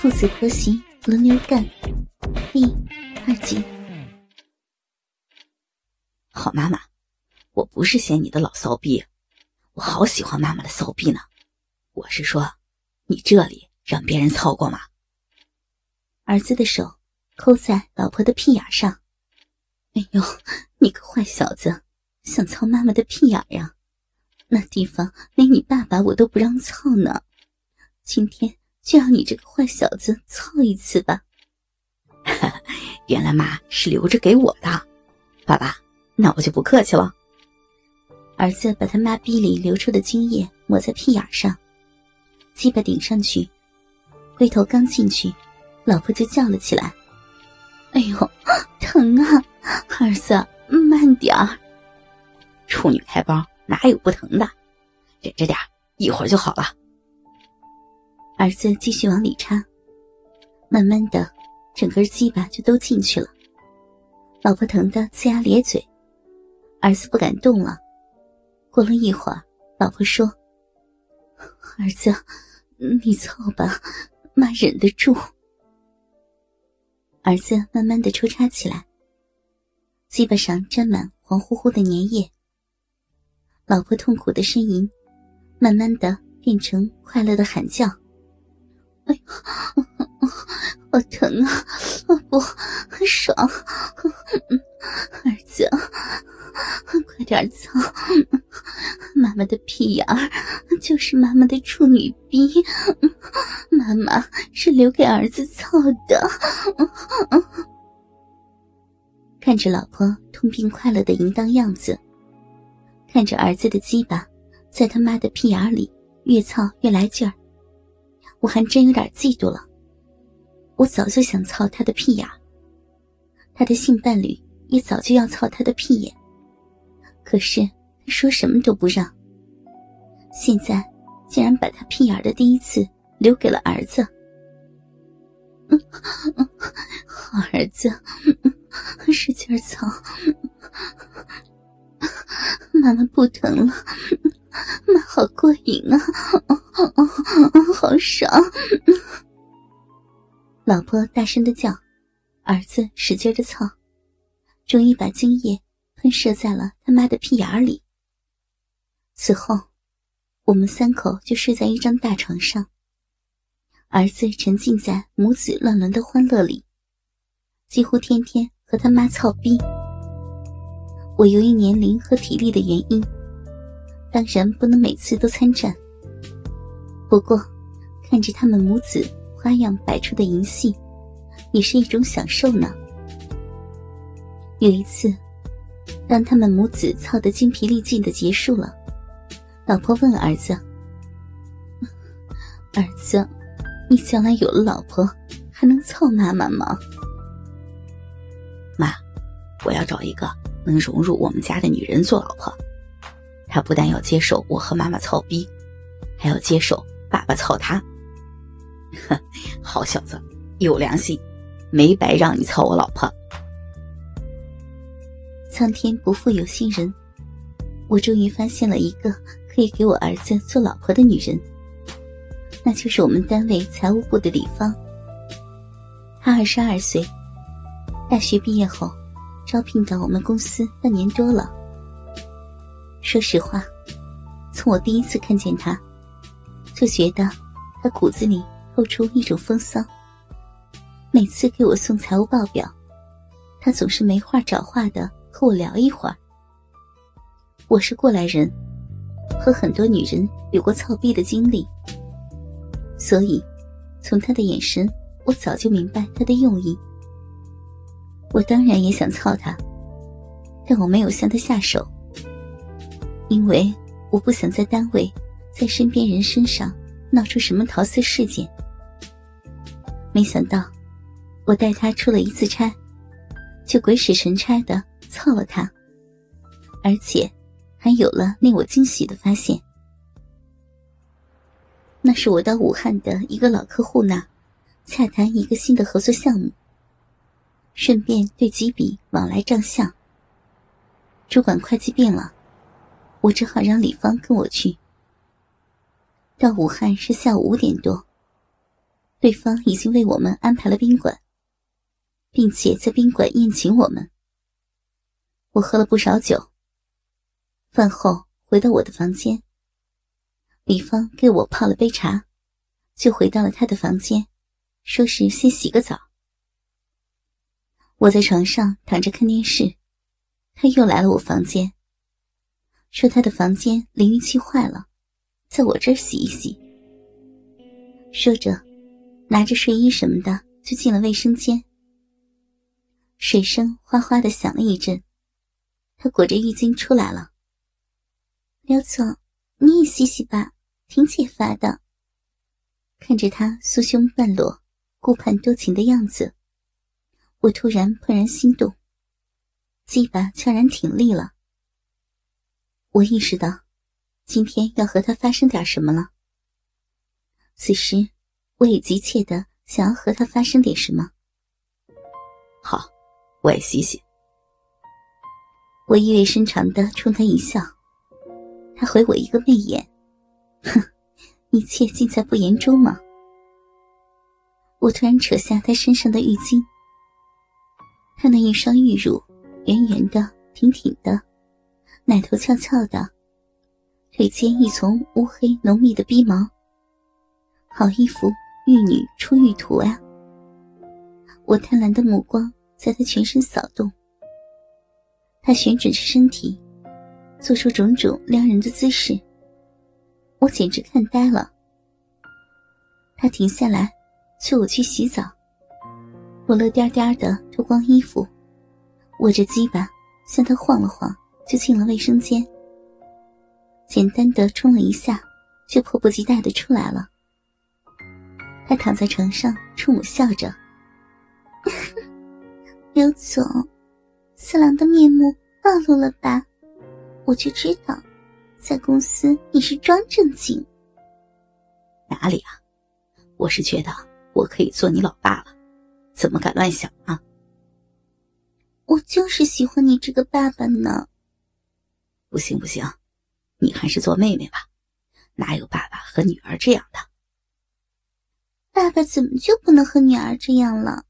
父子婆媳轮流干，第二集。好妈妈，我不是嫌你的老骚逼，我好喜欢妈妈的骚逼呢。我是说，你这里让别人操过吗？儿子的手抠在老婆的屁眼上。哎呦，你个坏小子，想操妈妈的屁眼呀？那地方连你爸爸我都不让操呢。今天就让你这个坏小子操一次吧。原来妈是留着给我的，爸爸，那我就不客气了。儿子把他妈逼里流出的精液抹在屁眼上，鸡巴顶上去，龟头刚进去，老婆就叫了起来：“哎呦，疼啊！儿子，慢点儿。处女开包。”哪有不疼的？忍着点一会儿就好了。儿子继续往里插，慢慢的，整根鸡巴就都进去了。老婆疼得呲牙咧嘴，儿子不敢动了。过了一会儿，老婆说：“儿子，你凑吧，妈忍得住。”儿子慢慢的抽插起来，鸡巴上沾满黄乎乎的粘液。老婆痛苦的呻吟，慢慢的变成快乐的喊叫。哎呦，好疼啊！不，很爽。儿子，快点操！妈妈的屁眼儿就是妈妈的处女逼，妈妈是留给儿子操的。看着老婆痛并快乐的淫荡样子。看着儿子的鸡巴在他妈的屁眼里越操越来劲儿，我还真有点嫉妒了。我早就想操他的屁眼，他的性伴侣也早就要操他的屁眼，可是他说什么都不让。现在竟然把他屁眼的第一次留给了儿子。好儿子，使劲操。妈妈不疼了，妈好过瘾啊，好爽！老婆大声的叫，儿子使劲的操，终于把精液喷射在了他妈的屁眼里。此后，我们三口就睡在一张大床上，儿子沉浸在母子乱伦的欢乐里，几乎天天和他妈操逼。我由于年龄和体力的原因，当然不能每次都参战。不过，看着他们母子花样百出的淫戏，也是一种享受呢。有一次，当他们母子操得精疲力尽的结束了，老婆问儿子：“儿子，你将来有了老婆，还能操妈妈吗？”妈，我要找一个。能融入我们家的女人做老婆，她不但要接受我和妈妈操逼，还要接受爸爸操她。哼，好小子，有良心，没白让你操我老婆。苍天不负有心人，我终于发现了一个可以给我儿子做老婆的女人，那就是我们单位财务部的李芳。她二十二岁，大学毕业后。招聘到我们公司半年多了。说实话，从我第一次看见她，就觉得她骨子里透出一种风骚。每次给我送财务报表，他总是没话找话的和我聊一会儿。我是过来人，和很多女人有过操逼的经历，所以从他的眼神，我早就明白他的用意。我当然也想操他，但我没有向他下手，因为我不想在单位，在身边人身上闹出什么桃色事件。没想到，我带他出了一次差，就鬼使神差的操了他，而且还有了令我惊喜的发现。那是我到武汉的一个老客户那，洽谈一个新的合作项目。顺便对几笔往来账项。主管会计病了，我只好让李芳跟我去。到武汉是下午五点多，对方已经为我们安排了宾馆，并且在宾馆宴请我们。我喝了不少酒。饭后回到我的房间，李芳给我泡了杯茶，就回到了他的房间，说是先洗个澡。我在床上躺着看电视，他又来了我房间，说他的房间淋浴器坏了，在我这儿洗一洗。说着，拿着睡衣什么的就进了卫生间。水声哗哗的响了一阵，他裹着浴巾出来了。刘总，你也洗洗吧，挺解乏的。看着他酥胸半裸、顾盼多情的样子，我突然怦然心动，鸡巴悄然挺立了。我意识到，今天要和他发生点什么了。此时，我也急切的想要和他发生点什么。好，我也洗洗。我意味深长的冲他一笑。他回我一个媚眼，哼，一切尽在不言中嘛。我突然扯下他身上的浴巾，他那一双玉乳，圆圆的、挺挺的，奶头翘翘的，腿间一丛乌黑浓密的逼毛，好一幅玉女出浴图啊！我贪婪的目光在他全身扫动，他旋转着身体。做出种种撩人的姿势，我简直看呆了。他停下来，催我去洗澡。我乐颠颠的脱光衣服，握着鸡巴向他晃了晃，就进了卫生间。简单的冲了一下，就迫不及待的出来了。他躺在床上冲我笑着：“ 刘总，四郎的面目暴露了吧？”我就知道，在公司你是装正经。哪里啊？我是觉得我可以做你老爸了，怎么敢乱想啊？我就是喜欢你这个爸爸呢。不行不行，你还是做妹妹吧，哪有爸爸和女儿这样的？爸爸怎么就不能和女儿这样了？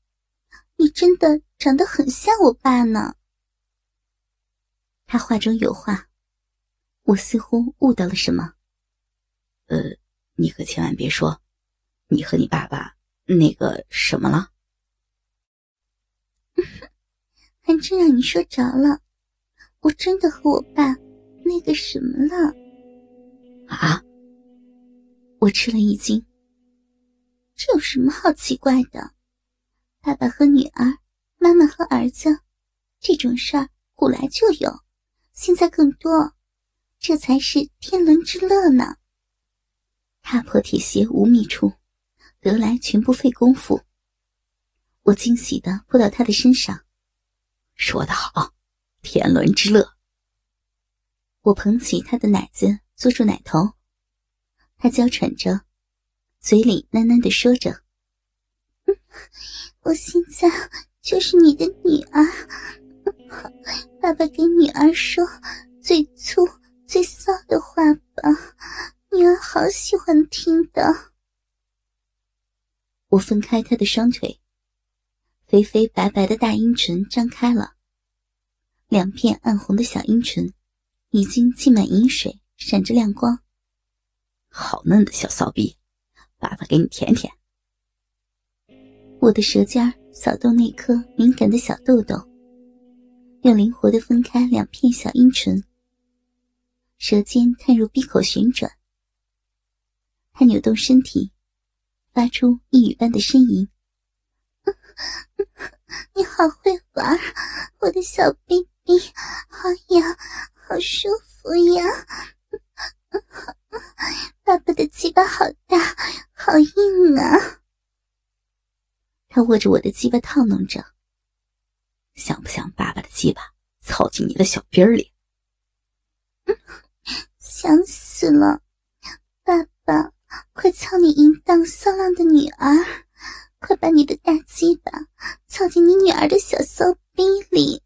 你真的长得很像我爸呢。他话中有话。我似乎悟到了什么。呃，你可千万别说，你和你爸爸那个什么了。还真让你说着了，我真的和我爸那个什么了。啊！我吃了一惊。这有什么好奇怪的？爸爸和女儿，妈妈和儿子，这种事儿古来就有，现在更多。这才是天伦之乐呢。踏破铁鞋无觅处，得来全不费工夫。我惊喜的扑到他的身上，说得好，天伦之乐。我捧起他的奶子，坐住奶头，他娇喘着，嘴里喃喃的说着：“我现在就是你的女儿，爸爸给女儿说最粗。”最骚的话吧，女儿好喜欢听的。我分开他的双腿，肥肥白白的大阴唇张开了，两片暗红的小阴唇已经浸满饮水，闪着亮光。好嫩的小骚逼，爸爸给你舔舔。我的舌尖扫动那颗敏感的小豆豆，又灵活的分开两片小阴唇。舌尖探入闭口旋转，他扭动身体，发出一语般的呻吟。你好会玩，我的小 baby，好痒，好舒服呀！爸爸的鸡巴好大，好硬啊！他握着我的鸡巴套弄着，想不想爸爸的鸡巴操进你的小逼儿里？想死了，爸爸，快操你淫荡骚浪的女儿，快把你的大鸡巴操进你女儿的小骚逼里。